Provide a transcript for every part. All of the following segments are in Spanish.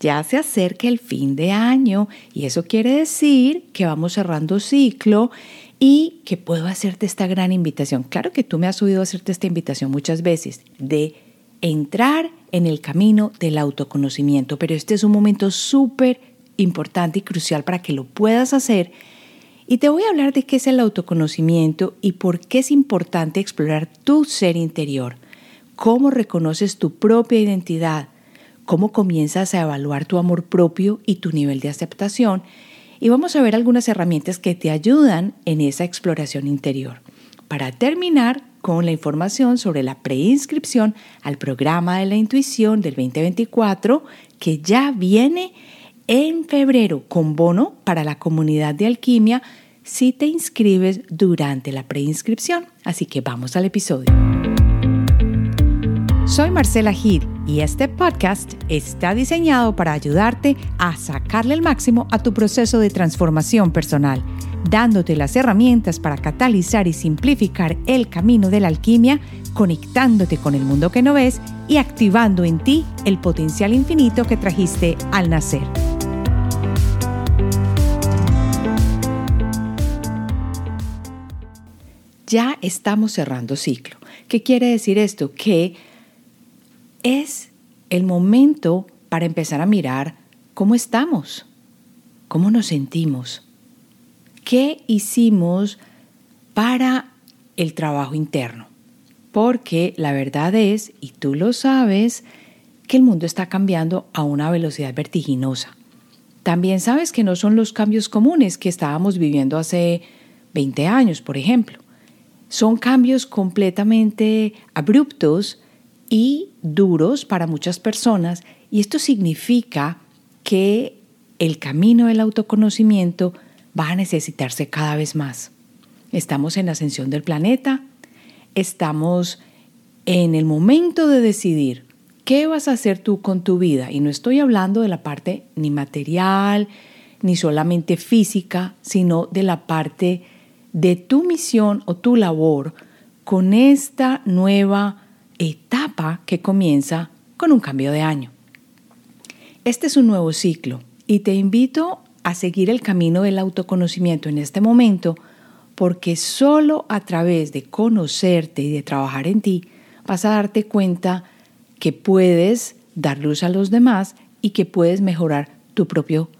ya se acerca el fin de año y eso quiere decir que vamos cerrando ciclo y que puedo hacerte esta gran invitación. Claro que tú me has oído hacerte esta invitación muchas veces de entrar en el camino del autoconocimiento, pero este es un momento súper importante y crucial para que lo puedas hacer. Y te voy a hablar de qué es el autoconocimiento y por qué es importante explorar tu ser interior, cómo reconoces tu propia identidad, cómo comienzas a evaluar tu amor propio y tu nivel de aceptación. Y vamos a ver algunas herramientas que te ayudan en esa exploración interior. Para terminar con la información sobre la preinscripción al programa de la intuición del 2024 que ya viene en febrero con bono para la comunidad de alquimia si te inscribes durante la preinscripción. Así que vamos al episodio. Soy Marcela Gil y este podcast está diseñado para ayudarte a sacarle el máximo a tu proceso de transformación personal, dándote las herramientas para catalizar y simplificar el camino de la alquimia, conectándote con el mundo que no ves y activando en ti el potencial infinito que trajiste al nacer. Ya estamos cerrando ciclo. ¿Qué quiere decir esto? Que es el momento para empezar a mirar cómo estamos, cómo nos sentimos, qué hicimos para el trabajo interno. Porque la verdad es, y tú lo sabes, que el mundo está cambiando a una velocidad vertiginosa. También sabes que no son los cambios comunes que estábamos viviendo hace 20 años, por ejemplo. Son cambios completamente abruptos y duros para muchas personas y esto significa que el camino del autoconocimiento va a necesitarse cada vez más. Estamos en la ascensión del planeta, estamos en el momento de decidir qué vas a hacer tú con tu vida y no estoy hablando de la parte ni material ni solamente física, sino de la parte de tu misión o tu labor con esta nueva etapa que comienza con un cambio de año. Este es un nuevo ciclo y te invito a seguir el camino del autoconocimiento en este momento porque solo a través de conocerte y de trabajar en ti vas a darte cuenta que puedes dar luz a los demás y que puedes mejorar tu propio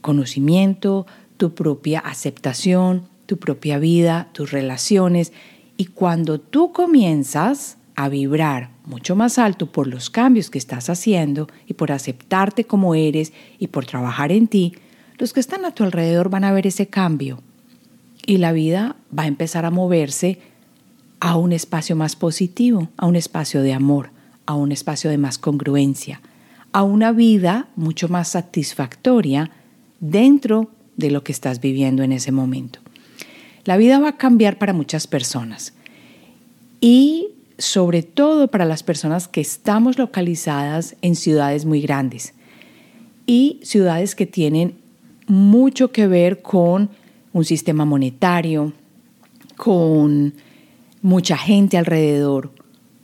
conocimiento, tu propia aceptación, tu propia vida, tus relaciones. Y cuando tú comienzas a vibrar mucho más alto por los cambios que estás haciendo y por aceptarte como eres y por trabajar en ti, los que están a tu alrededor van a ver ese cambio y la vida va a empezar a moverse a un espacio más positivo, a un espacio de amor, a un espacio de más congruencia, a una vida mucho más satisfactoria dentro de lo que estás viviendo en ese momento. La vida va a cambiar para muchas personas y sobre todo para las personas que estamos localizadas en ciudades muy grandes y ciudades que tienen mucho que ver con un sistema monetario, con mucha gente alrededor,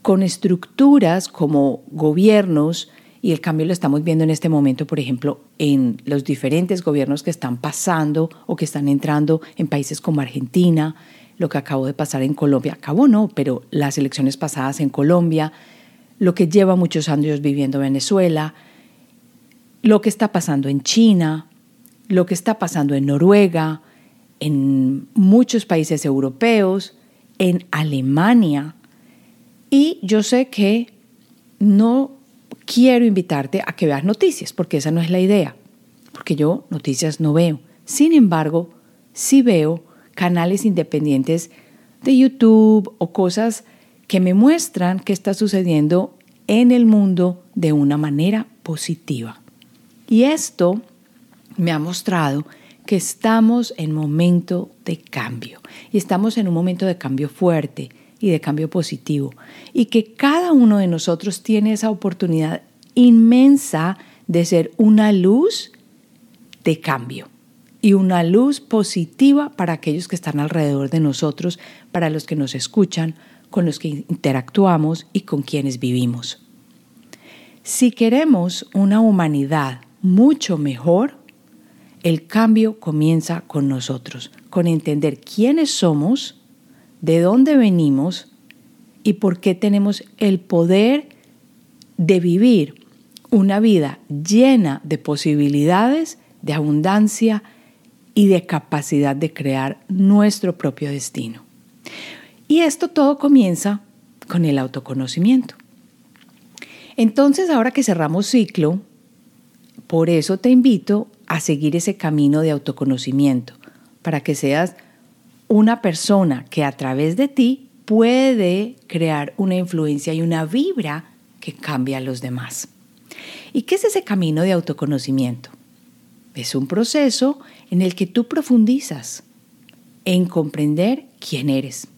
con estructuras como gobiernos, y el cambio lo estamos viendo en este momento, por ejemplo, en los diferentes gobiernos que están pasando o que están entrando en países como Argentina, lo que acabó de pasar en Colombia, acabó no, pero las elecciones pasadas en Colombia, lo que lleva muchos años viviendo Venezuela, lo que está pasando en China, lo que está pasando en Noruega, en muchos países europeos, en Alemania. Y yo sé que no quiero invitarte a que veas noticias, porque esa no es la idea, porque yo noticias no veo. Sin embargo, sí veo canales independientes de YouTube o cosas que me muestran qué está sucediendo en el mundo de una manera positiva. Y esto me ha mostrado que estamos en momento de cambio y estamos en un momento de cambio fuerte y de cambio positivo y que cada uno de nosotros tiene esa oportunidad inmensa de ser una luz de cambio y una luz positiva para aquellos que están alrededor de nosotros, para los que nos escuchan, con los que interactuamos y con quienes vivimos. Si queremos una humanidad mucho mejor, el cambio comienza con nosotros, con entender quiénes somos, de dónde venimos y por qué tenemos el poder de vivir una vida llena de posibilidades, de abundancia y de capacidad de crear nuestro propio destino. Y esto todo comienza con el autoconocimiento. Entonces, ahora que cerramos ciclo, por eso te invito a seguir ese camino de autoconocimiento, para que seas una persona que a través de ti puede crear una influencia y una vibra que cambia a los demás. ¿Y qué es ese camino de autoconocimiento? Es un proceso en el que tú profundizas en comprender quién eres,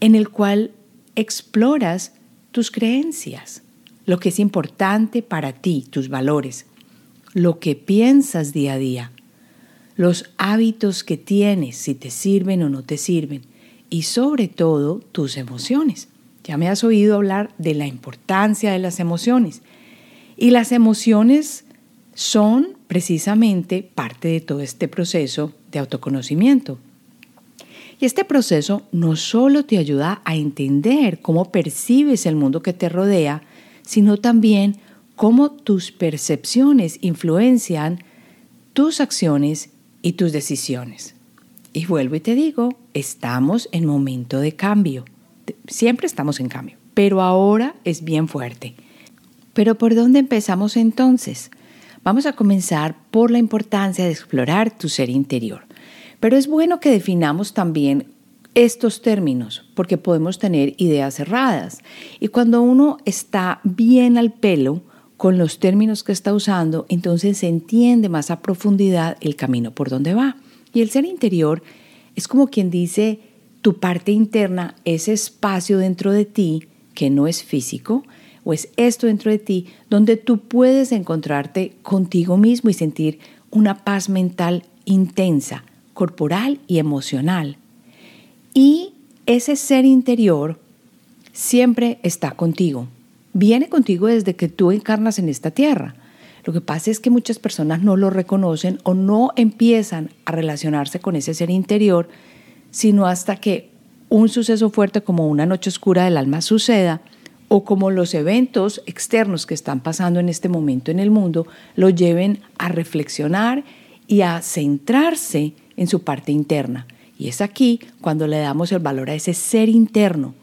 en el cual exploras tus creencias, lo que es importante para ti, tus valores, lo que piensas día a día, los hábitos que tienes, si te sirven o no te sirven, y sobre todo tus emociones. Ya me has oído hablar de la importancia de las emociones. Y las emociones son precisamente parte de todo este proceso de autoconocimiento. Y este proceso no solo te ayuda a entender cómo percibes el mundo que te rodea, sino también cómo tus percepciones influencian tus acciones y tus decisiones. Y vuelvo y te digo, estamos en momento de cambio. Siempre estamos en cambio, pero ahora es bien fuerte. Pero ¿por dónde empezamos entonces? Vamos a comenzar por la importancia de explorar tu ser interior. Pero es bueno que definamos también estos términos, porque podemos tener ideas cerradas. Y cuando uno está bien al pelo con los términos que está usando, entonces se entiende más a profundidad el camino por donde va. Y el ser interior es como quien dice, tu parte interna, ese espacio dentro de ti que no es físico, o es esto dentro de ti, donde tú puedes encontrarte contigo mismo y sentir una paz mental intensa, corporal y emocional. Y ese ser interior siempre está contigo. Viene contigo desde que tú encarnas en esta tierra. Lo que pasa es que muchas personas no lo reconocen o no empiezan a relacionarse con ese ser interior, sino hasta que un suceso fuerte como una noche oscura del alma suceda o como los eventos externos que están pasando en este momento en el mundo lo lleven a reflexionar y a centrarse en su parte interna. Y es aquí cuando le damos el valor a ese ser interno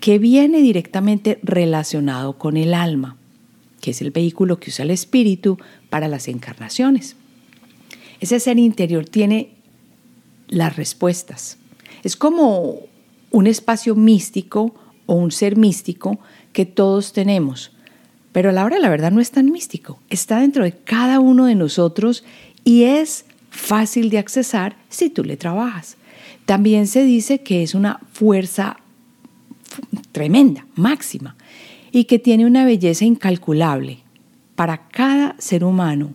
que viene directamente relacionado con el alma que es el vehículo que usa el espíritu para las encarnaciones. Ese ser interior tiene las respuestas. Es como un espacio místico o un ser místico que todos tenemos. Pero a la hora la verdad no es tan místico. Está dentro de cada uno de nosotros y es fácil de accesar si tú le trabajas. También se dice que es una fuerza tremenda, máxima y que tiene una belleza incalculable para cada ser humano.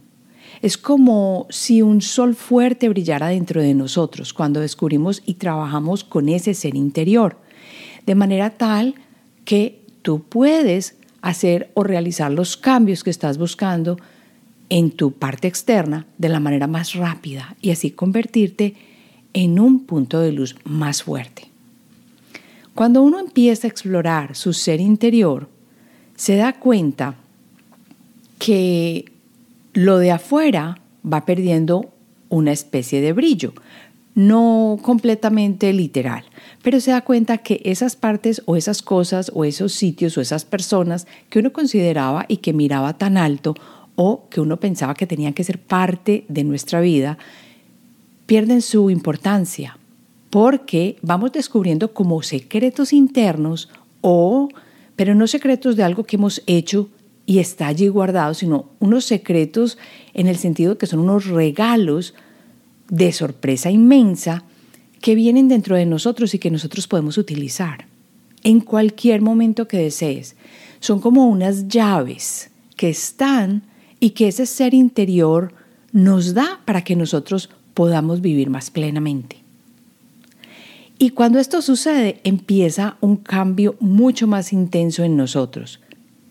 Es como si un sol fuerte brillara dentro de nosotros cuando descubrimos y trabajamos con ese ser interior, de manera tal que tú puedes hacer o realizar los cambios que estás buscando en tu parte externa de la manera más rápida y así convertirte en un punto de luz más fuerte. Cuando uno empieza a explorar su ser interior, se da cuenta que lo de afuera va perdiendo una especie de brillo, no completamente literal, pero se da cuenta que esas partes o esas cosas o esos sitios o esas personas que uno consideraba y que miraba tan alto o que uno pensaba que tenían que ser parte de nuestra vida, pierden su importancia porque vamos descubriendo como secretos internos o pero no secretos de algo que hemos hecho y está allí guardado, sino unos secretos en el sentido que son unos regalos de sorpresa inmensa que vienen dentro de nosotros y que nosotros podemos utilizar en cualquier momento que desees. Son como unas llaves que están y que ese ser interior nos da para que nosotros podamos vivir más plenamente. Y cuando esto sucede, empieza un cambio mucho más intenso en nosotros.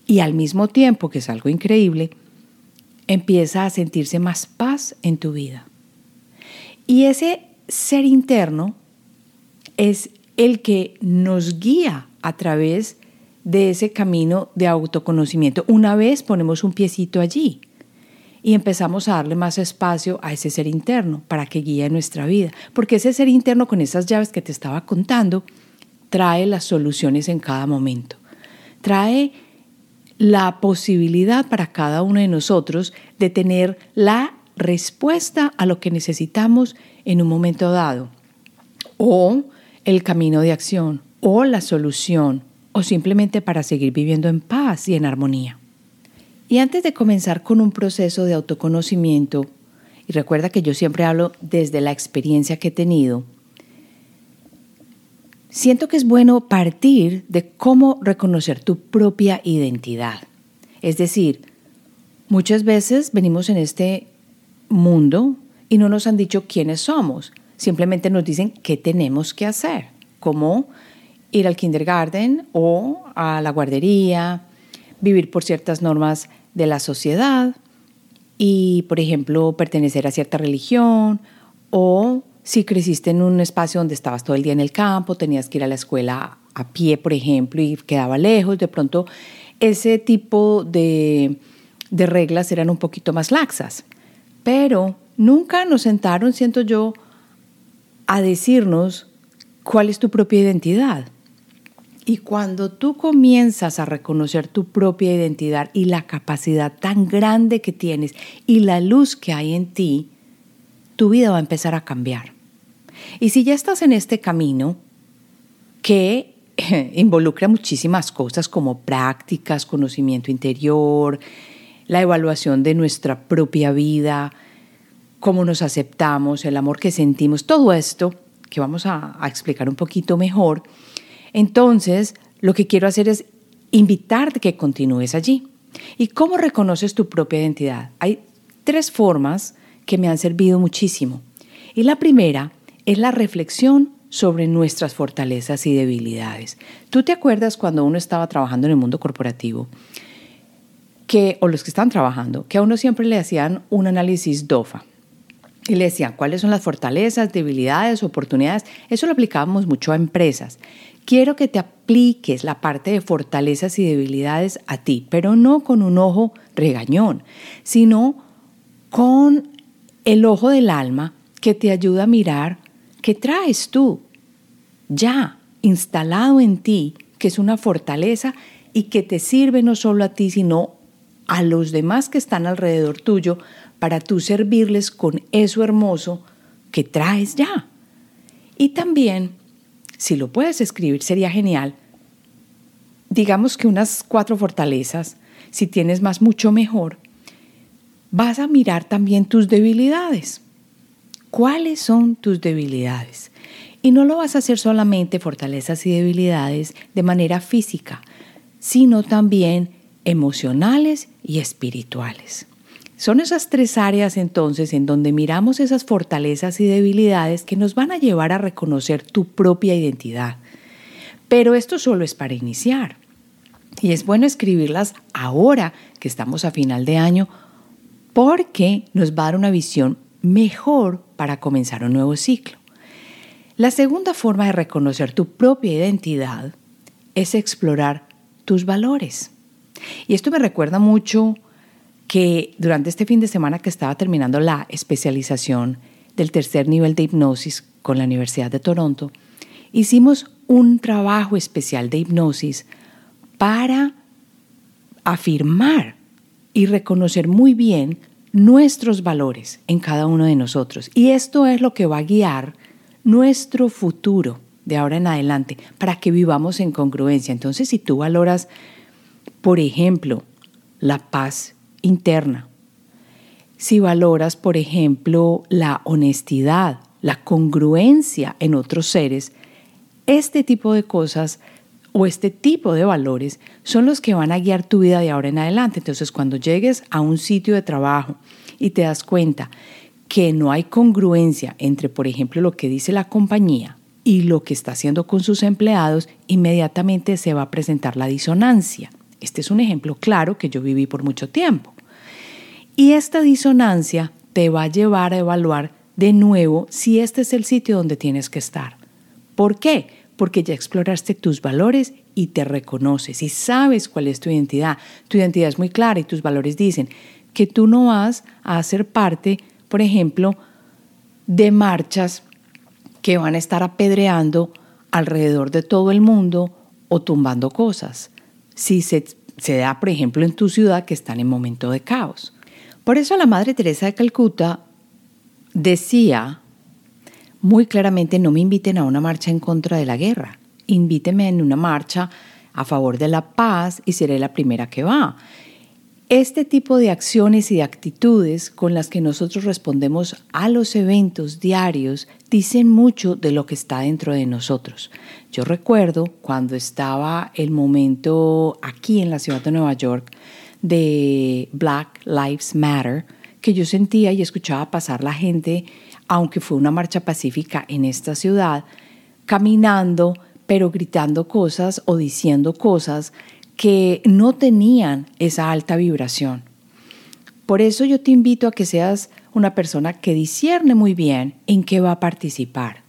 Y al mismo tiempo, que es algo increíble, empieza a sentirse más paz en tu vida. Y ese ser interno es el que nos guía a través de ese camino de autoconocimiento. Una vez ponemos un piecito allí y empezamos a darle más espacio a ese ser interno para que guíe nuestra vida. Porque ese ser interno con esas llaves que te estaba contando trae las soluciones en cada momento. Trae la posibilidad para cada uno de nosotros de tener la respuesta a lo que necesitamos en un momento dado, o el camino de acción, o la solución, o simplemente para seguir viviendo en paz y en armonía. Y antes de comenzar con un proceso de autoconocimiento, y recuerda que yo siempre hablo desde la experiencia que he tenido, siento que es bueno partir de cómo reconocer tu propia identidad. Es decir, muchas veces venimos en este mundo y no nos han dicho quiénes somos, simplemente nos dicen qué tenemos que hacer, como ir al kindergarten o a la guardería, vivir por ciertas normas de la sociedad y, por ejemplo, pertenecer a cierta religión o si creciste en un espacio donde estabas todo el día en el campo, tenías que ir a la escuela a pie, por ejemplo, y quedaba lejos, de pronto ese tipo de, de reglas eran un poquito más laxas. Pero nunca nos sentaron, siento yo, a decirnos cuál es tu propia identidad. Y cuando tú comienzas a reconocer tu propia identidad y la capacidad tan grande que tienes y la luz que hay en ti, tu vida va a empezar a cambiar. Y si ya estás en este camino que involucra muchísimas cosas como prácticas, conocimiento interior, la evaluación de nuestra propia vida, cómo nos aceptamos, el amor que sentimos, todo esto que vamos a, explicar un poquito mejor, entonces lo que quiero hacer es invitarte que continúes allí. ¿Y cómo reconoces tu propia identidad? Hay tres formas que me han servido muchísimo. Y la primera es la reflexión sobre nuestras fortalezas y debilidades. ¿Tú te acuerdas cuando uno estaba trabajando en el mundo corporativo? Que, o los que están trabajando, que a uno siempre le hacían un análisis DOFA. Y le decían cuáles son las fortalezas, debilidades, oportunidades. Eso lo aplicábamos mucho a empresas. Quiero que te apliques la parte de fortalezas y debilidades a ti, pero no con un ojo regañón, sino con el ojo del alma que te ayuda a mirar ¿Qué traes tú ya instalado en ti, que es una fortaleza y que te sirve no solo a ti, sino a los demás que están alrededor tuyo para tú servirles con eso hermoso que traes ya. Y también, si lo puedes escribir, sería genial. Digamos que unas cuatro fortalezas, si tienes más, mucho mejor. Vas a mirar también tus debilidades cuáles son tus debilidades. Y no lo vas a hacer solamente fortalezas y debilidades de manera física, sino también emocionales y espirituales. Son esas tres áreas entonces en donde miramos esas fortalezas y debilidades que nos van a llevar a reconocer tu propia identidad. Pero esto solo es para iniciar. Y es bueno escribirlas ahora que estamos a final de año porque nos va a dar una visión mejor para comenzar un nuevo ciclo. La segunda forma de reconocer tu propia identidad es explorar tus valores. Y esto me recuerda mucho que durante este fin de semana que estaba terminando la especialización del tercer nivel de hipnosis con la Universidad de Toronto, hicimos un trabajo especial de hipnosis para afirmar y reconocer muy bien nuestros valores en cada uno de nosotros. Y esto es lo que va a guiar nuestro futuro de ahora en adelante para que vivamos en congruencia. Entonces, si tú valoras, por ejemplo, la paz interna, si valoras, por ejemplo, la honestidad, la congruencia en otros seres, este tipo de cosas o este tipo de valores son los que van a guiar tu vida de ahora en adelante. Entonces, cuando llegues a un sitio de trabajo y te das cuenta que no hay congruencia entre, por ejemplo, lo que dice la compañía y lo que está haciendo con sus empleados, inmediatamente se va a presentar la disonancia. Este es un ejemplo claro que yo viví por mucho tiempo. Y esta disonancia te va a llevar a evaluar de nuevo si este es el sitio donde tienes que estar. ¿Por qué? Porque ya exploraste tus valores y te reconoces y sabes cuál es tu identidad. Tu identidad es muy clara y tus valores dicen que tú no vas a ser parte, por ejemplo, de marchas que van a estar apedreando alrededor de todo el mundo o tumbando cosas. Si se, se da, por ejemplo, en tu ciudad que están en momento de caos. Por eso la Madre Teresa de Calcuta decía muy claramente, no me inviten a una marcha en contra de la guerra, invíteme en una marcha a favor de la paz y seré la primera que va. Este tipo de acciones y de actitudes con las que nosotros respondemos a los eventos diarios dicen mucho de lo que está dentro de nosotros. Yo recuerdo cuando estaba el momento aquí en la ciudad de Nueva York de Black Lives Matter, que yo sentía y escuchaba pasar la gente, aunque fue una marcha pacífica en esta ciudad, caminando, pero gritando cosas o diciendo cosas que no tenían esa alta vibración. Por eso yo te invito a que seas una persona que discierne muy bien en qué va a participar,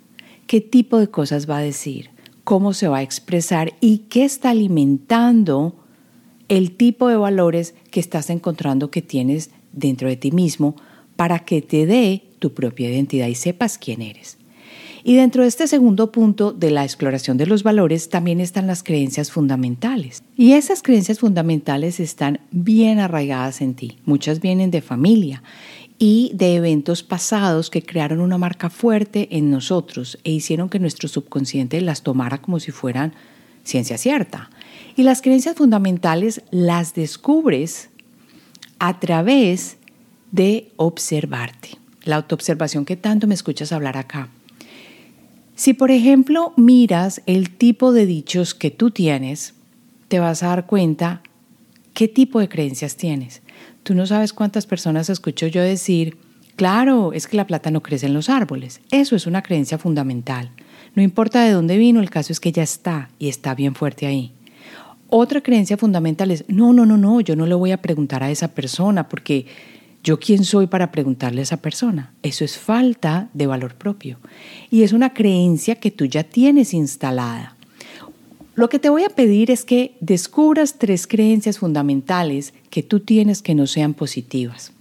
qué tipo de cosas va a decir, cómo se va a expresar y qué está alimentando el tipo de valores que estás encontrando que tienes dentro de ti mismo para que te dé tu propia identidad y sepas quién eres. Y dentro de este segundo punto de la exploración de los valores también están las creencias fundamentales. Y esas creencias fundamentales están bien arraigadas en ti. Muchas vienen de familia y de eventos pasados que crearon una marca fuerte en nosotros e hicieron que nuestro subconsciente las tomara como si fueran ciencia cierta. Y las creencias fundamentales las descubres a través de observarte. La autoobservación que tanto me escuchas hablar acá. Si por ejemplo miras el tipo de dichos que tú tienes, te vas a dar cuenta qué tipo de creencias tienes. Tú no sabes cuántas personas escucho yo decir, claro, es que la plata no crece en los árboles. Eso es una creencia fundamental. No importa de dónde vino, el caso es que ya está y está bien fuerte ahí. Otra creencia fundamental es, no, no, no, no, yo no le voy a preguntar a esa persona porque ¿Yo quién soy para preguntarle a esa persona? Eso es falta de valor propio. Y es una creencia que tú ya tienes instalada. Lo que te voy a pedir es que descubras tres creencias fundamentales que tú tienes que no sean positivas.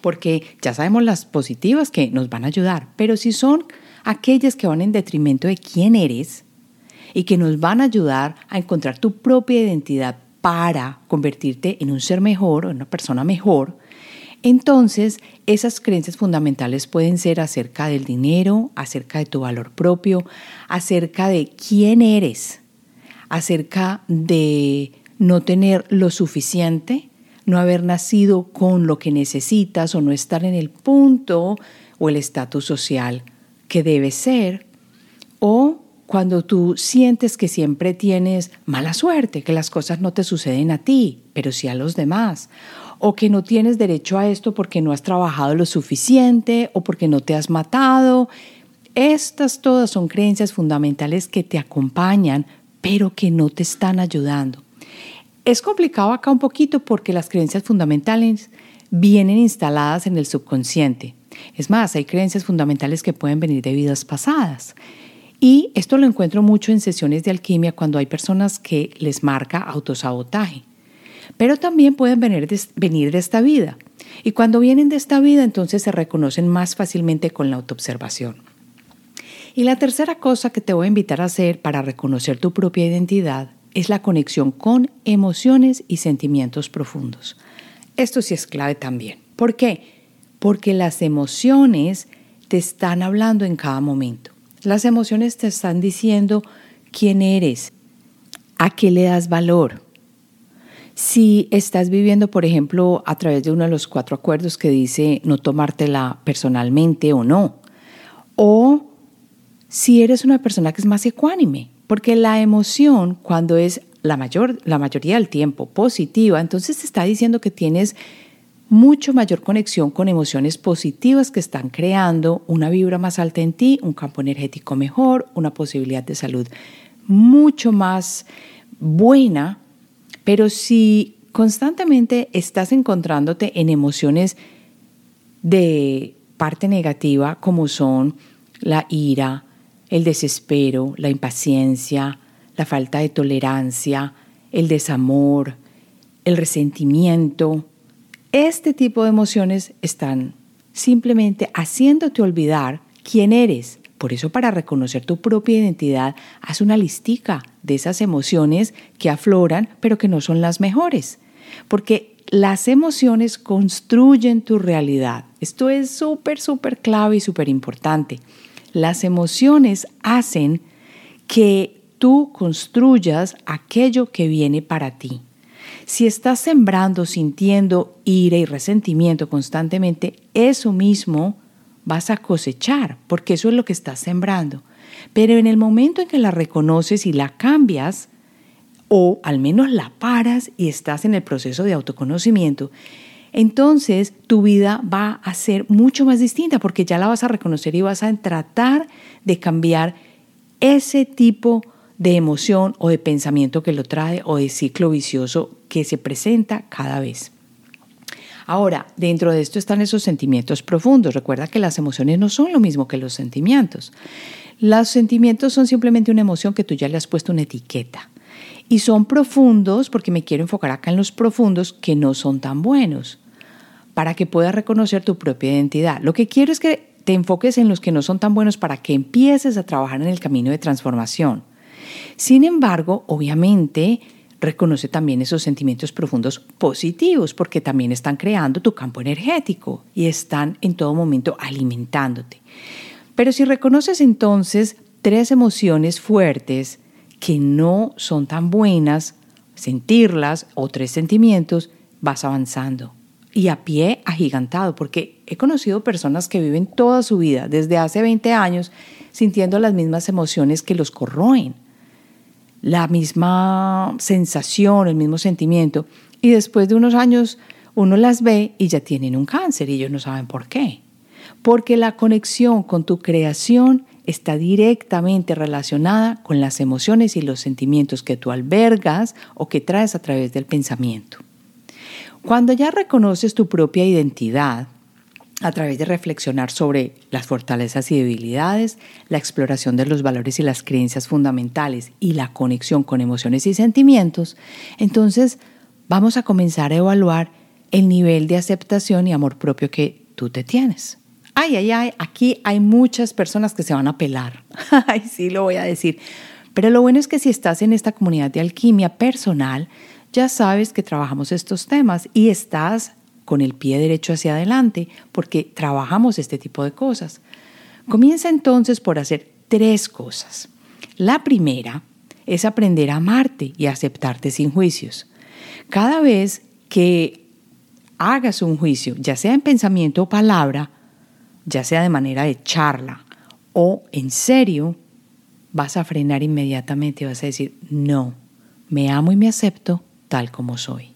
Porque ya sabemos las positivas que nos van a ayudar, pero si son aquellas que van en detrimento de quién eres y que nos van a ayudar a encontrar tu propia identidad para convertirte en un ser mejor o en una persona mejor, entonces, esas creencias fundamentales pueden ser acerca del dinero, acerca de tu valor propio, acerca de quién eres, acerca de no tener lo suficiente, no haber nacido con lo que necesitas o no estar en el punto o el estatus social que debe ser, o cuando tú sientes que siempre tienes mala suerte, que las cosas no te suceden a ti, pero sí a los demás, o que no tienes derecho a esto porque no has trabajado lo suficiente o porque no te has matado. Estas todas son creencias fundamentales que te acompañan, pero que no te están ayudando. Es complicado acá un poquito porque las creencias fundamentales vienen instaladas en el subconsciente. Es más, hay creencias fundamentales que pueden venir de vidas pasadas. Y esto lo encuentro mucho en sesiones de alquimia cuando hay personas que les marca autosabotaje pero también pueden venir de, venir de esta vida. Y cuando vienen de esta vida, entonces se reconocen más fácilmente con la autoobservación. Y la tercera cosa que te voy a invitar a hacer para reconocer tu propia identidad es la conexión con emociones y sentimientos profundos. Esto sí es clave también. ¿Por qué? Porque las emociones te están hablando en cada momento. Las emociones te están diciendo quién eres, a qué le das valor, si estás viviendo, por ejemplo, a través de uno de los cuatro acuerdos que dice no tomártela personalmente o no, o si eres una persona que es más ecuánime, porque la emoción cuando es la, mayor, la mayoría del tiempo positiva, entonces te está diciendo que tienes mucho mayor conexión con emociones positivas que están creando una vibra más alta en ti, un campo energético mejor, una posibilidad de salud mucho más buena pero si constantemente estás encontrándote en emociones de parte negativa como son la ira, el desespero, la impaciencia, la falta de tolerancia, el desamor, el resentimiento, este tipo de emociones están simplemente haciéndote olvidar quién eres. Por eso para reconocer tu propia identidad, haz una listica de esas emociones que afloran pero que no son las mejores. Porque las emociones construyen tu realidad. Esto es súper, súper clave y súper importante. Las emociones hacen que tú construyas aquello que viene para ti. Si estás sembrando, sintiendo ira y resentimiento constantemente, eso mismo vas a cosechar, porque eso es lo que estás sembrando. Pero en el momento en que la reconoces y la cambias, o al menos la paras y estás en el proceso de autoconocimiento, entonces tu vida va a ser mucho más distinta porque ya la vas a reconocer y vas a tratar de cambiar ese tipo de emoción o de pensamiento que lo trae o de ciclo vicioso que se presenta cada vez. Ahora, dentro de esto están esos sentimientos profundos. Recuerda que las emociones no son lo mismo que los sentimientos. Los sentimientos son simplemente una emoción que tú ya le has puesto una etiqueta. Y son profundos, porque me quiero enfocar acá en los profundos, que no son tan buenos, para que puedas reconocer tu propia identidad. Lo que quiero es que te enfoques en los que no son tan buenos para que empieces a trabajar en el camino de transformación. Sin embargo, obviamente, reconoce también esos sentimientos profundos positivos, porque también están creando tu campo energético y están en todo momento alimentándote. Pero si reconoces entonces tres emociones fuertes que no son tan buenas, sentirlas o tres sentimientos, vas avanzando. Y a pie agigantado, porque he conocido personas que viven toda su vida, desde hace 20 años, sintiendo las mismas emociones que los corroen la misma sensación, el mismo sentimiento, y después de unos años uno las ve y ya tienen un cáncer y ellos no saben por qué. Porque la conexión con tu creación está directamente relacionada con las emociones y los sentimientos que tú albergas o que traes a través del pensamiento. Cuando ya reconoces tu propia identidad, a través de reflexionar sobre las fortalezas y debilidades, la exploración de los valores y las creencias fundamentales y la conexión con emociones y sentimientos, entonces vamos a comenzar a evaluar el nivel de aceptación y amor propio que tú te tienes. Ay, ay, ay, aquí hay muchas personas que se van a pelar. ay, sí, lo voy a decir. Pero lo bueno es que si estás en esta comunidad de alquimia personal, ya sabes que trabajamos estos temas y estás con el pie derecho hacia adelante, porque trabajamos este tipo de cosas. Comienza entonces por hacer tres cosas. La primera es aprender a amarte y aceptarte sin juicios. Cada vez que hagas un juicio, ya sea en pensamiento o palabra, ya sea de manera de charla o en serio, vas a frenar inmediatamente vas a decir, no, me amo y me acepto tal como soy.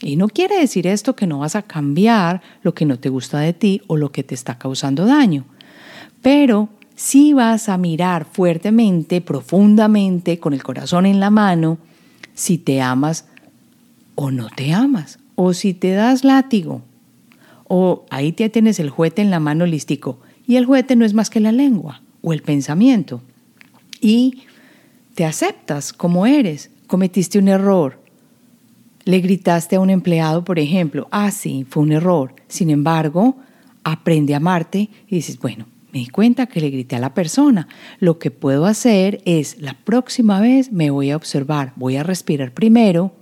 Y no quiere decir esto que no vas a cambiar lo que no te gusta de ti o lo que te está causando daño, pero sí vas a mirar fuertemente, profundamente, con el corazón en la mano, si te amas o no te amas, o si te das látigo, o ahí te tienes el juguete en la mano listico, y el juguete no es más que la lengua o el pensamiento, y te aceptas como eres, cometiste un error, le gritaste a un empleado, por ejemplo, ah, sí, fue un error. Sin embargo, aprende a amarte y dices, bueno, me di cuenta que le grité a la persona. Lo que puedo hacer es, la próxima vez me voy a observar, voy a respirar primero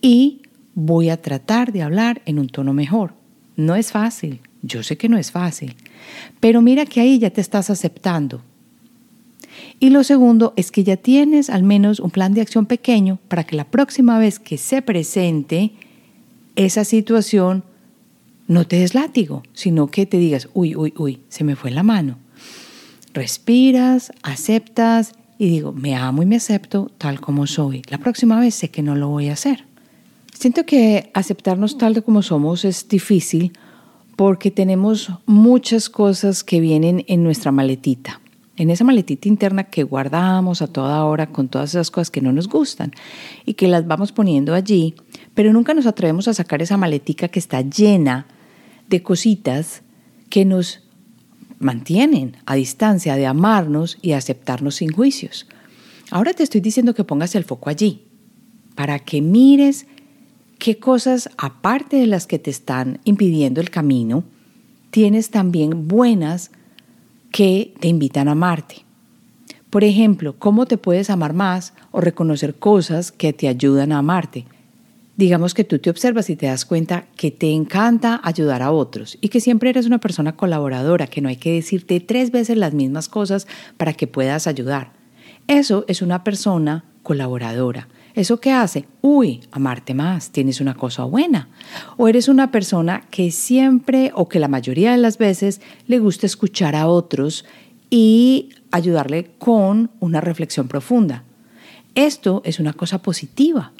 y voy a tratar de hablar en un tono mejor. No es fácil, yo sé que no es fácil, pero mira que ahí ya te estás aceptando. Y lo segundo es que ya tienes al menos un plan de acción pequeño para que la próxima vez que se presente esa situación no te des látigo, sino que te digas, uy, uy, uy, se me fue la mano. Respiras, aceptas y digo, me amo y me acepto tal como soy. La próxima vez sé que no lo voy a hacer. Siento que aceptarnos tal como somos es difícil porque tenemos muchas cosas que vienen en nuestra maletita en esa maletita interna que guardamos a toda hora con todas esas cosas que no nos gustan y que las vamos poniendo allí, pero nunca nos atrevemos a sacar esa maletica que está llena de cositas que nos mantienen a distancia de amarnos y aceptarnos sin juicios. Ahora te estoy diciendo que pongas el foco allí, para que mires qué cosas, aparte de las que te están impidiendo el camino, tienes también buenas que te invitan a amarte. Por ejemplo, ¿cómo te puedes amar más o reconocer cosas que te ayudan a amarte? Digamos que tú te observas y te das cuenta que te encanta ayudar a otros y que siempre eres una persona colaboradora, que no hay que decirte tres veces las mismas cosas para que puedas ayudar. Eso es una persona colaboradora. ¿Eso qué hace? Uy, amarte más, tienes una cosa buena. O eres una persona que siempre o que la mayoría de las veces le gusta escuchar a otros y ayudarle con una reflexión profunda. Esto es una cosa positiva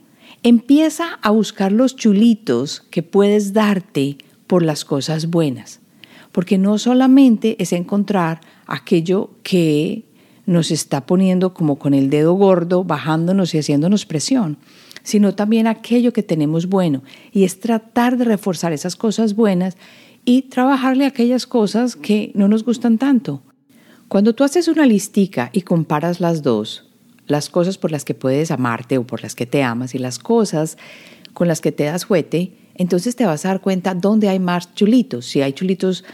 Empieza a buscar los chulitos que puedes darte por las cosas buenas, porque no solamente es encontrar aquello que nos está poniendo como con el dedo gordo, bajándonos y haciéndonos presión, sino también aquello que tenemos bueno, y es tratar de reforzar esas cosas buenas y trabajarle aquellas cosas que no nos gustan tanto. Cuando tú haces una listica y comparas las dos, las cosas por las que puedes amarte o por las que te amas y las cosas con las que te das juete, entonces te vas a dar cuenta dónde hay más chulitos. Si hay chulitos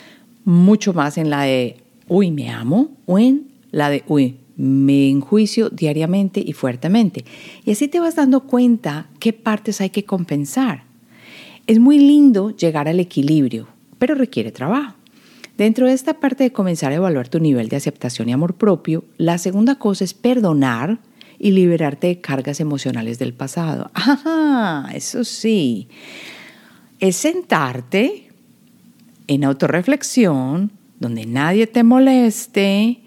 mucho más en la de, uy, me amo, o en la de, uy, me enjuicio diariamente y fuertemente. Y así te vas dando cuenta qué partes hay que compensar. Es muy lindo llegar al equilibrio, pero requiere trabajo. Dentro de esta parte de comenzar a evaluar tu nivel de aceptación y amor propio, la segunda cosa es perdonar y liberarte de cargas emocionales del pasado. Ajá, eso sí. Es sentarte en autorreflexión, donde nadie te moleste,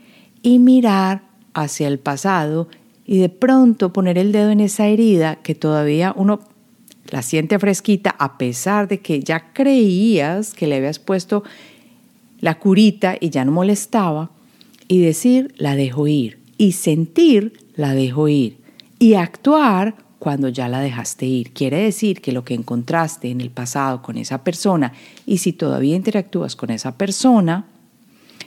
y mirar hacia el pasado y de pronto poner el dedo en esa herida que todavía uno la siente fresquita a pesar de que ya creías que le habías puesto la curita y ya no molestaba, y decir la dejo ir, y sentir la dejo ir, y actuar cuando ya la dejaste ir. Quiere decir que lo que encontraste en el pasado con esa persona, y si todavía interactúas con esa persona,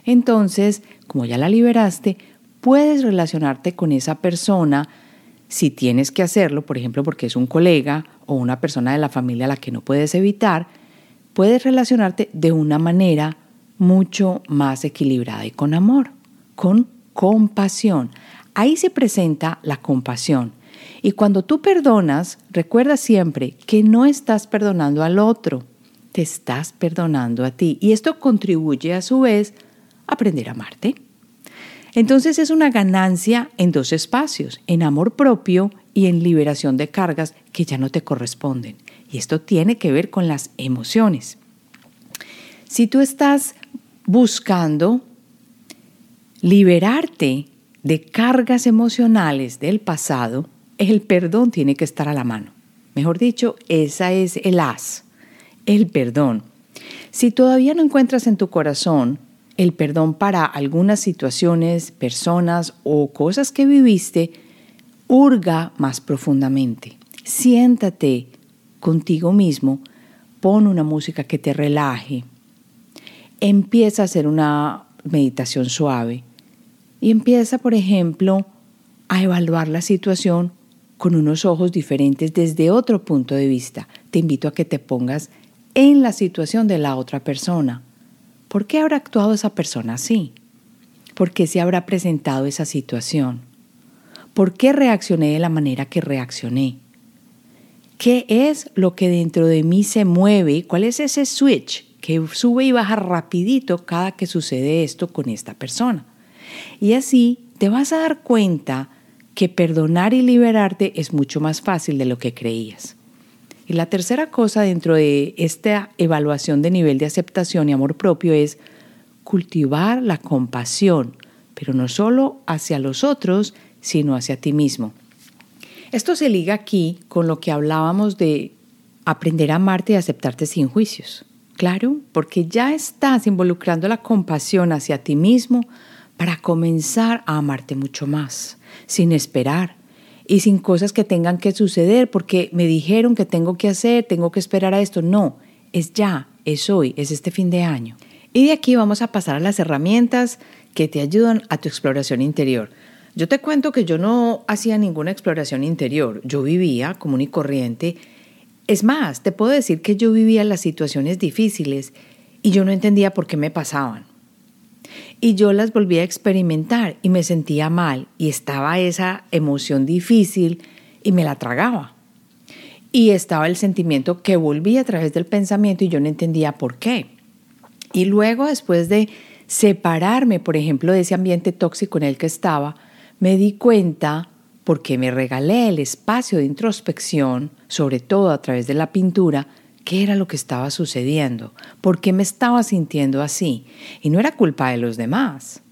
entonces, como ya la liberaste, puedes relacionarte con esa persona si tienes que hacerlo, por ejemplo, porque es un colega o una persona de la familia a la que no puedes evitar, puedes relacionarte de una manera mucho más equilibrada y con amor, con compasión. Ahí se presenta la compasión. Y cuando tú perdonas, recuerda siempre que no estás perdonando al otro, te estás perdonando a ti. Y esto contribuye a su vez aprender a amarte. Entonces es una ganancia en dos espacios, en amor propio y en liberación de cargas que ya no te corresponden. Y esto tiene que ver con las emociones. Si tú estás buscando liberarte de cargas emocionales del pasado, el perdón tiene que estar a la mano. Mejor dicho, esa es el as, el perdón. Si todavía no encuentras en tu corazón el perdón para algunas situaciones, personas o cosas que viviste, hurga más profundamente. Siéntate contigo mismo, pon una música que te relaje, empieza a hacer una meditación suave y empieza, por ejemplo, a evaluar la situación con unos ojos diferentes desde otro punto de vista. Te invito a que te pongas en la situación de la otra persona. ¿Por qué habrá actuado esa persona así? ¿Por qué se habrá presentado esa situación? ¿Por qué reaccioné de la manera que reaccioné? ¿Qué es lo que dentro de mí se mueve? ¿Cuál es ese switch que sube y baja rapidito cada que sucede esto con esta persona. Y así te vas a dar cuenta que perdonar y liberarte es mucho más fácil de lo que creías. Y la tercera cosa dentro de esta evaluación de nivel de aceptación y amor propio es cultivar la compasión, pero no solo hacia los otros, sino hacia ti mismo. Esto se liga aquí con lo que hablábamos de aprender a amarte y aceptarte sin juicios. Claro, porque ya estás involucrando la compasión hacia ti mismo para comenzar a amarte mucho más, sin esperar. Y sin cosas que tengan que suceder porque me dijeron que tengo que hacer, tengo que esperar a esto. No, es ya, es hoy, es este fin de año. Y de aquí vamos a pasar a las herramientas que te ayudan a tu exploración interior. Yo te cuento que yo no hacía ninguna exploración interior, yo vivía común y corriente. Es más, te puedo decir que yo vivía las situaciones difíciles y yo no entendía por qué me pasaban. Y yo las volví a experimentar y me sentía mal y estaba esa emoción difícil y me la tragaba. Y estaba el sentimiento que volvía a través del pensamiento y yo no entendía por qué. Y luego después de separarme, por ejemplo, de ese ambiente tóxico en el que estaba, me di cuenta, porque me regalé el espacio de introspección, sobre todo a través de la pintura, qué era lo que estaba sucediendo, por qué me estaba sintiendo así. Y no era culpa de los demás.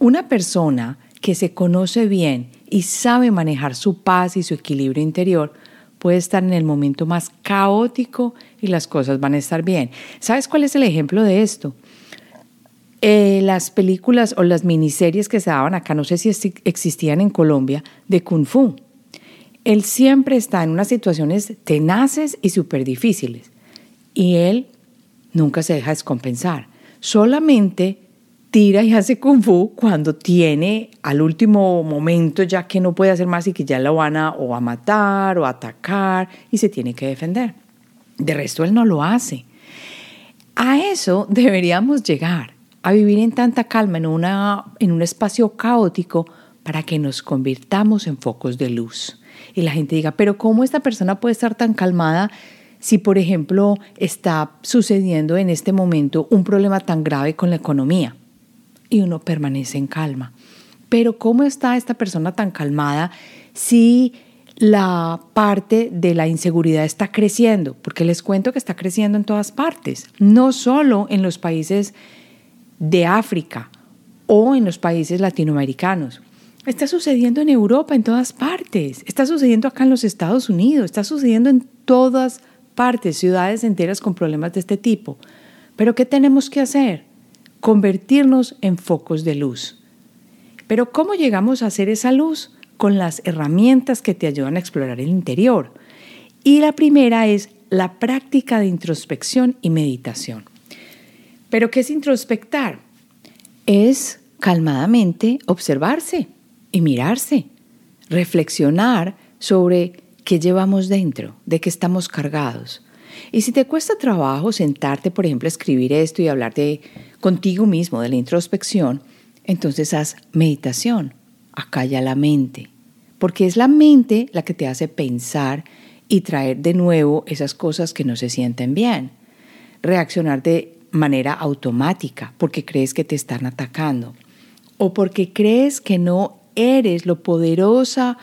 Una persona que se conoce bien y sabe manejar su paz y su equilibrio interior puede estar en el momento más caótico y las cosas van a estar bien. ¿Sabes cuál es el ejemplo de esto? Eh, las películas o las miniseries que se daban acá, no sé si existían en Colombia, de Kung Fu. Él siempre está en unas situaciones tenaces y súper difíciles. Y él nunca se deja descompensar. Solamente tira y hace kung fu cuando tiene al último momento ya que no puede hacer más y que ya lo van a o a matar o atacar y se tiene que defender. De resto él no lo hace. A eso deberíamos llegar a vivir en tanta calma en, una, en un espacio caótico para que nos convirtamos en focos de luz. Y la gente diga, pero ¿cómo esta persona puede estar tan calmada si, por ejemplo, está sucediendo en este momento un problema tan grave con la economía? Y uno permanece en calma. Pero ¿cómo está esta persona tan calmada si la parte de la inseguridad está creciendo? Porque les cuento que está creciendo en todas partes, no solo en los países de África o en los países latinoamericanos. Está sucediendo en Europa, en todas partes. Está sucediendo acá en los Estados Unidos. Está sucediendo en todas partes, ciudades enteras con problemas de este tipo. Pero ¿qué tenemos que hacer? Convertirnos en focos de luz. Pero ¿cómo llegamos a hacer esa luz? Con las herramientas que te ayudan a explorar el interior. Y la primera es la práctica de introspección y meditación. Pero ¿qué es introspectar? Es calmadamente observarse y mirarse, reflexionar sobre qué llevamos dentro, de qué estamos cargados. Y si te cuesta trabajo sentarte, por ejemplo, a escribir esto y hablar de contigo mismo, de la introspección, entonces haz meditación, acalla la mente, porque es la mente la que te hace pensar y traer de nuevo esas cosas que no se sienten bien, reaccionar de manera automática porque crees que te están atacando. O porque crees que no eres lo poderosa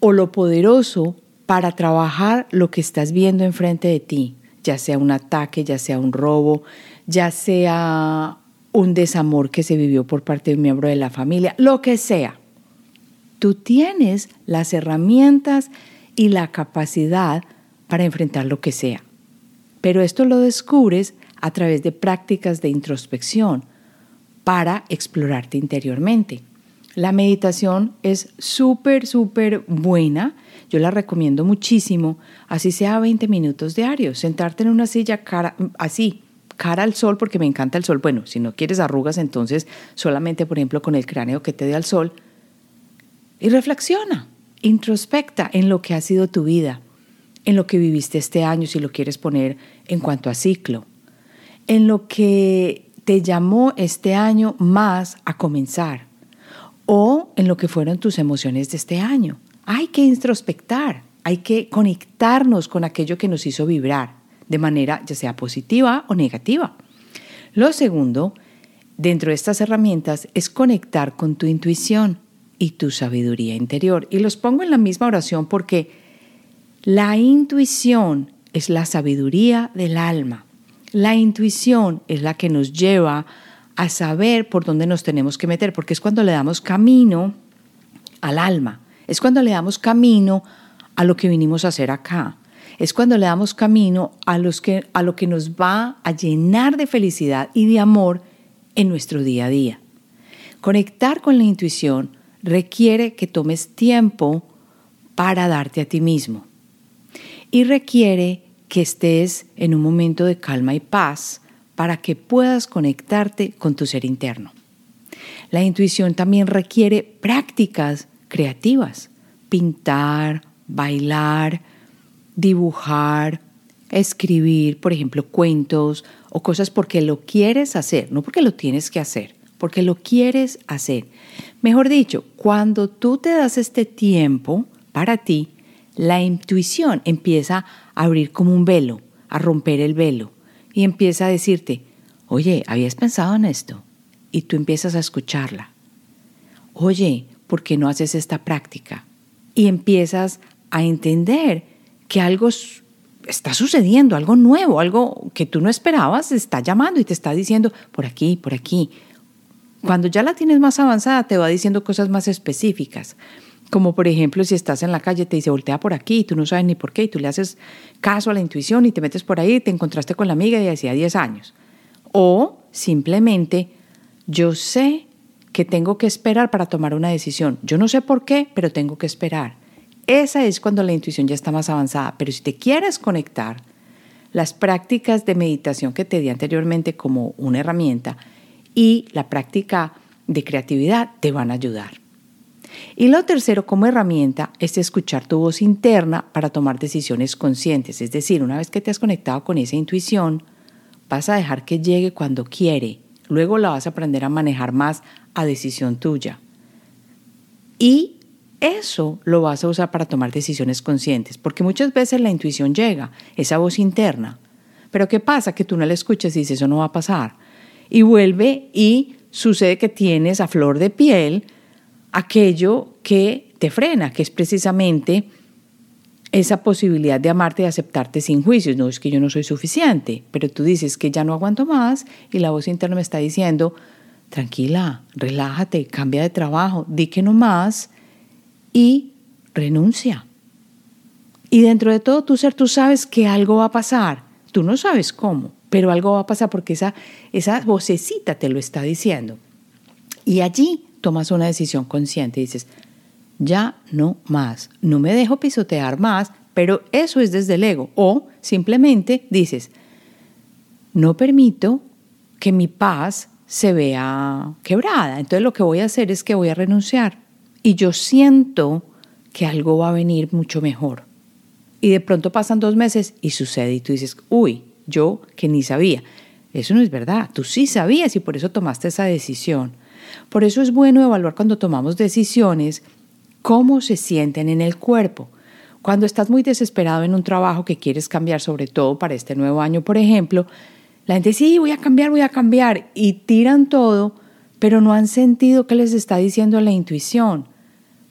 o lo poderoso para trabajar lo que estás viendo enfrente de ti, ya sea un ataque, ya sea un robo, ya sea un desamor que se vivió por parte de un miembro de la familia, lo que sea. Tú tienes las herramientas y la capacidad para enfrentar lo que sea. Pero esto lo descubres a través de prácticas de introspección para explorarte interiormente. La meditación es súper, súper buena. Yo la recomiendo muchísimo, así sea 20 minutos diarios. Sentarte en una silla cara, así, cara al sol, porque me encanta el sol. Bueno, si no quieres arrugas, entonces solamente, por ejemplo, con el cráneo que te dé al sol. Y reflexiona, introspecta en lo que ha sido tu vida, en lo que viviste este año, si lo quieres poner en cuanto a ciclo en lo que te llamó este año más a comenzar o en lo que fueron tus emociones de este año. Hay que introspectar, hay que conectarnos con aquello que nos hizo vibrar de manera ya sea positiva o negativa. Lo segundo, dentro de estas herramientas, es conectar con tu intuición y tu sabiduría interior. Y los pongo en la misma oración porque la intuición es la sabiduría del alma. La intuición es la que nos lleva a saber por dónde nos tenemos que meter, porque es cuando le damos camino al alma, es cuando le damos camino a lo que vinimos a hacer acá, es cuando le damos camino a, los que, a lo que nos va a llenar de felicidad y de amor en nuestro día a día. Conectar con la intuición requiere que tomes tiempo para darte a ti mismo. Y requiere que estés en un momento de calma y paz para que puedas conectarte con tu ser interno. La intuición también requiere prácticas creativas, pintar, bailar, dibujar, escribir, por ejemplo, cuentos o cosas porque lo quieres hacer, no porque lo tienes que hacer, porque lo quieres hacer. Mejor dicho, cuando tú te das este tiempo para ti, la intuición empieza a abrir como un velo, a romper el velo y empieza a decirte, oye, ¿habías pensado en esto? Y tú empiezas a escucharla. Oye, ¿por qué no haces esta práctica? Y empiezas a entender que algo está sucediendo, algo nuevo, algo que tú no esperabas, está llamando y te está diciendo por aquí, por aquí. Cuando ya la tienes más avanzada, te va diciendo cosas más específicas. Como por ejemplo, si estás en la calle, te dice voltea por aquí y tú no sabes ni por qué y tú le haces caso a la intuición y te metes por ahí, te encontraste con la amiga de hacía 10 años. O simplemente, yo sé que tengo que esperar para tomar una decisión. Yo no sé por qué, pero tengo que esperar. Esa es cuando la intuición ya está más avanzada. Pero si te quieres conectar, las prácticas de meditación que te di anteriormente como una herramienta y la práctica de creatividad te van a ayudar. Y lo tercero como herramienta es escuchar tu voz interna para tomar decisiones conscientes. Es decir, una vez que te has conectado con esa intuición, vas a dejar que llegue cuando quiere. Luego la vas a aprender a manejar más a decisión tuya. Y eso lo vas a usar para tomar decisiones conscientes, porque muchas veces la intuición llega, esa voz interna. Pero ¿qué pasa? Que tú no la escuchas y dices, eso no va a pasar. Y vuelve y sucede que tienes a flor de piel aquello que te frena, que es precisamente esa posibilidad de amarte y aceptarte sin juicios. No es que yo no soy suficiente, pero tú dices que ya no aguanto más y la voz interna me está diciendo, tranquila, relájate, cambia de trabajo, di que no más y renuncia. Y dentro de todo tu ser tú sabes que algo va a pasar. Tú no sabes cómo, pero algo va a pasar porque esa, esa vocecita te lo está diciendo. Y allí tomas una decisión consciente y dices, ya no más, no me dejo pisotear más, pero eso es desde el ego. O simplemente dices, no permito que mi paz se vea quebrada. Entonces lo que voy a hacer es que voy a renunciar. Y yo siento que algo va a venir mucho mejor. Y de pronto pasan dos meses y sucede y tú dices, uy, yo que ni sabía. Eso no es verdad, tú sí sabías y por eso tomaste esa decisión. Por eso es bueno evaluar cuando tomamos decisiones cómo se sienten en el cuerpo. Cuando estás muy desesperado en un trabajo que quieres cambiar, sobre todo para este nuevo año, por ejemplo, la gente dice, sí, voy a cambiar, voy a cambiar, y tiran todo, pero no han sentido qué les está diciendo la intuición.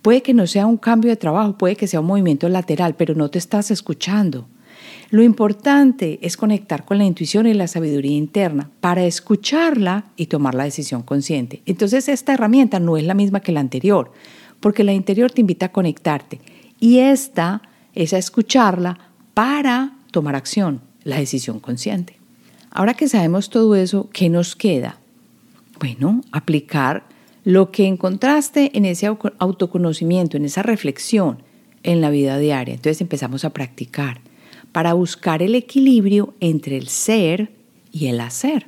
Puede que no sea un cambio de trabajo, puede que sea un movimiento lateral, pero no te estás escuchando. Lo importante es conectar con la intuición y la sabiduría interna para escucharla y tomar la decisión consciente. Entonces esta herramienta no es la misma que la anterior, porque la anterior te invita a conectarte y esta es a escucharla para tomar acción, la decisión consciente. Ahora que sabemos todo eso, ¿qué nos queda? Bueno, aplicar lo que encontraste en ese autoconocimiento, en esa reflexión en la vida diaria. Entonces empezamos a practicar para buscar el equilibrio entre el ser y el hacer.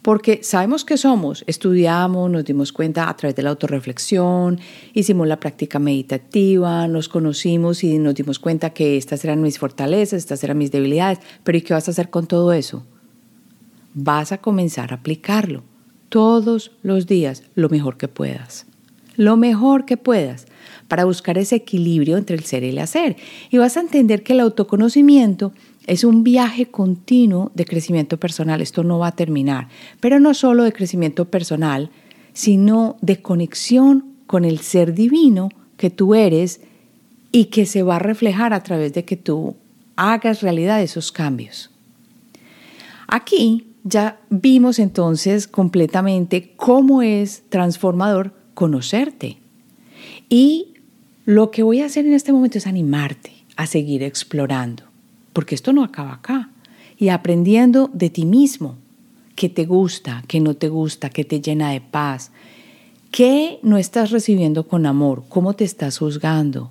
Porque sabemos que somos, estudiamos, nos dimos cuenta a través de la autorreflexión, hicimos la práctica meditativa, nos conocimos y nos dimos cuenta que estas eran mis fortalezas, estas eran mis debilidades. Pero ¿y qué vas a hacer con todo eso? Vas a comenzar a aplicarlo todos los días lo mejor que puedas. Lo mejor que puedas para buscar ese equilibrio entre el ser y el hacer. Y vas a entender que el autoconocimiento es un viaje continuo de crecimiento personal. Esto no va a terminar, pero no solo de crecimiento personal, sino de conexión con el ser divino que tú eres y que se va a reflejar a través de que tú hagas realidad esos cambios. Aquí ya vimos entonces completamente cómo es transformador conocerte. Y lo que voy a hacer en este momento es animarte a seguir explorando, porque esto no acaba acá, y aprendiendo de ti mismo, qué te gusta, qué no te gusta, qué te llena de paz, qué no estás recibiendo con amor, cómo te estás juzgando,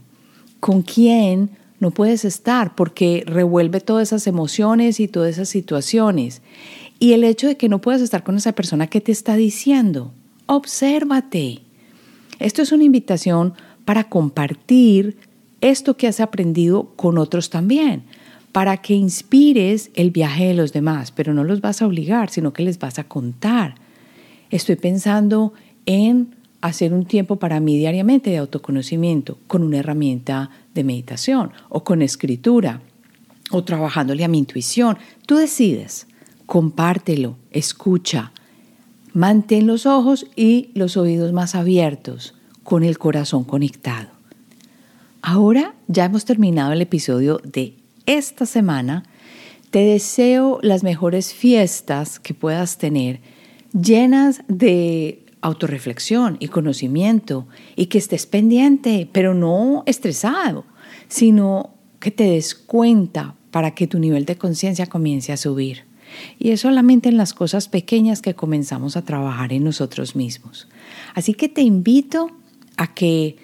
con quién no puedes estar porque revuelve todas esas emociones y todas esas situaciones. Y el hecho de que no puedas estar con esa persona que te está diciendo, obsérvate. Esto es una invitación para compartir esto que has aprendido con otros también, para que inspires el viaje de los demás, pero no los vas a obligar, sino que les vas a contar. Estoy pensando en hacer un tiempo para mí diariamente de autoconocimiento con una herramienta de meditación o con escritura o trabajándole a mi intuición. Tú decides, compártelo, escucha, mantén los ojos y los oídos más abiertos, con el corazón conectado. Ahora ya hemos terminado el episodio de esta semana. Te deseo las mejores fiestas que puedas tener, llenas de autorreflexión y conocimiento y que estés pendiente, pero no estresado, sino que te des cuenta para que tu nivel de conciencia comience a subir. Y es solamente en las cosas pequeñas que comenzamos a trabajar en nosotros mismos. Así que te invito a que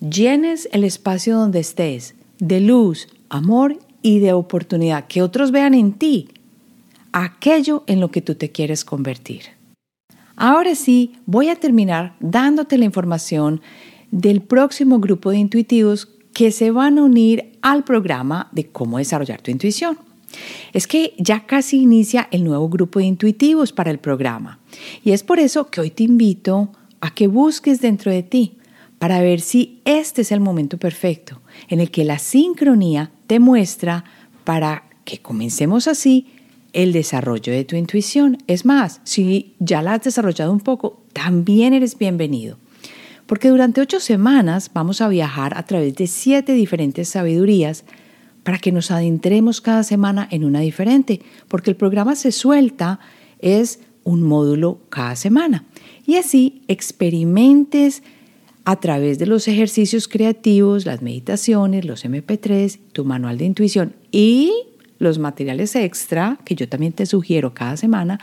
llenes el espacio donde estés de luz, amor y de oportunidad, que otros vean en ti aquello en lo que tú te quieres convertir. Ahora sí, voy a terminar dándote la información del próximo grupo de intuitivos que se van a unir al programa de cómo desarrollar tu intuición. Es que ya casi inicia el nuevo grupo de intuitivos para el programa y es por eso que hoy te invito a que busques dentro de ti para ver si este es el momento perfecto en el que la sincronía te muestra para que comencemos así el desarrollo de tu intuición. Es más, si ya la has desarrollado un poco, también eres bienvenido. Porque durante ocho semanas vamos a viajar a través de siete diferentes sabidurías para que nos adentremos cada semana en una diferente, porque el programa se suelta, es un módulo cada semana. Y así experimentes a través de los ejercicios creativos, las meditaciones, los MP3, tu manual de intuición y los materiales extra que yo también te sugiero cada semana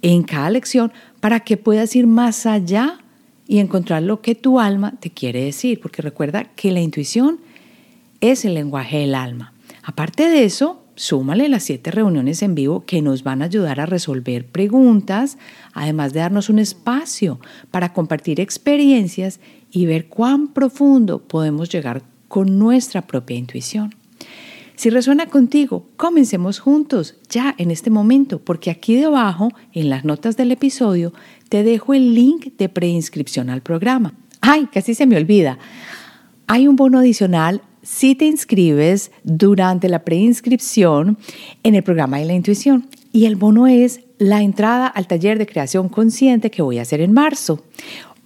en cada lección para que puedas ir más allá y encontrar lo que tu alma te quiere decir, porque recuerda que la intuición es el lenguaje del alma. Aparte de eso, súmale las siete reuniones en vivo que nos van a ayudar a resolver preguntas, además de darnos un espacio para compartir experiencias y ver cuán profundo podemos llegar con nuestra propia intuición. Si resuena contigo, comencemos juntos ya en este momento, porque aquí debajo, en las notas del episodio, te dejo el link de preinscripción al programa. Ay, casi se me olvida. Hay un bono adicional si te inscribes durante la preinscripción en el programa de la intuición. Y el bono es la entrada al taller de creación consciente que voy a hacer en marzo.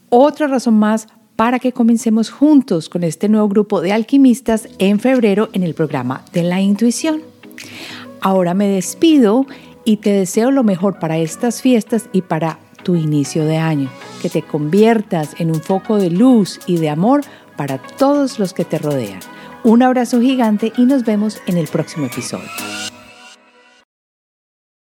Otra razón más para que comencemos juntos con este nuevo grupo de alquimistas en febrero en el programa de la intuición. Ahora me despido y te deseo lo mejor para estas fiestas y para tu inicio de año, que te conviertas en un foco de luz y de amor para todos los que te rodean. Un abrazo gigante y nos vemos en el próximo episodio.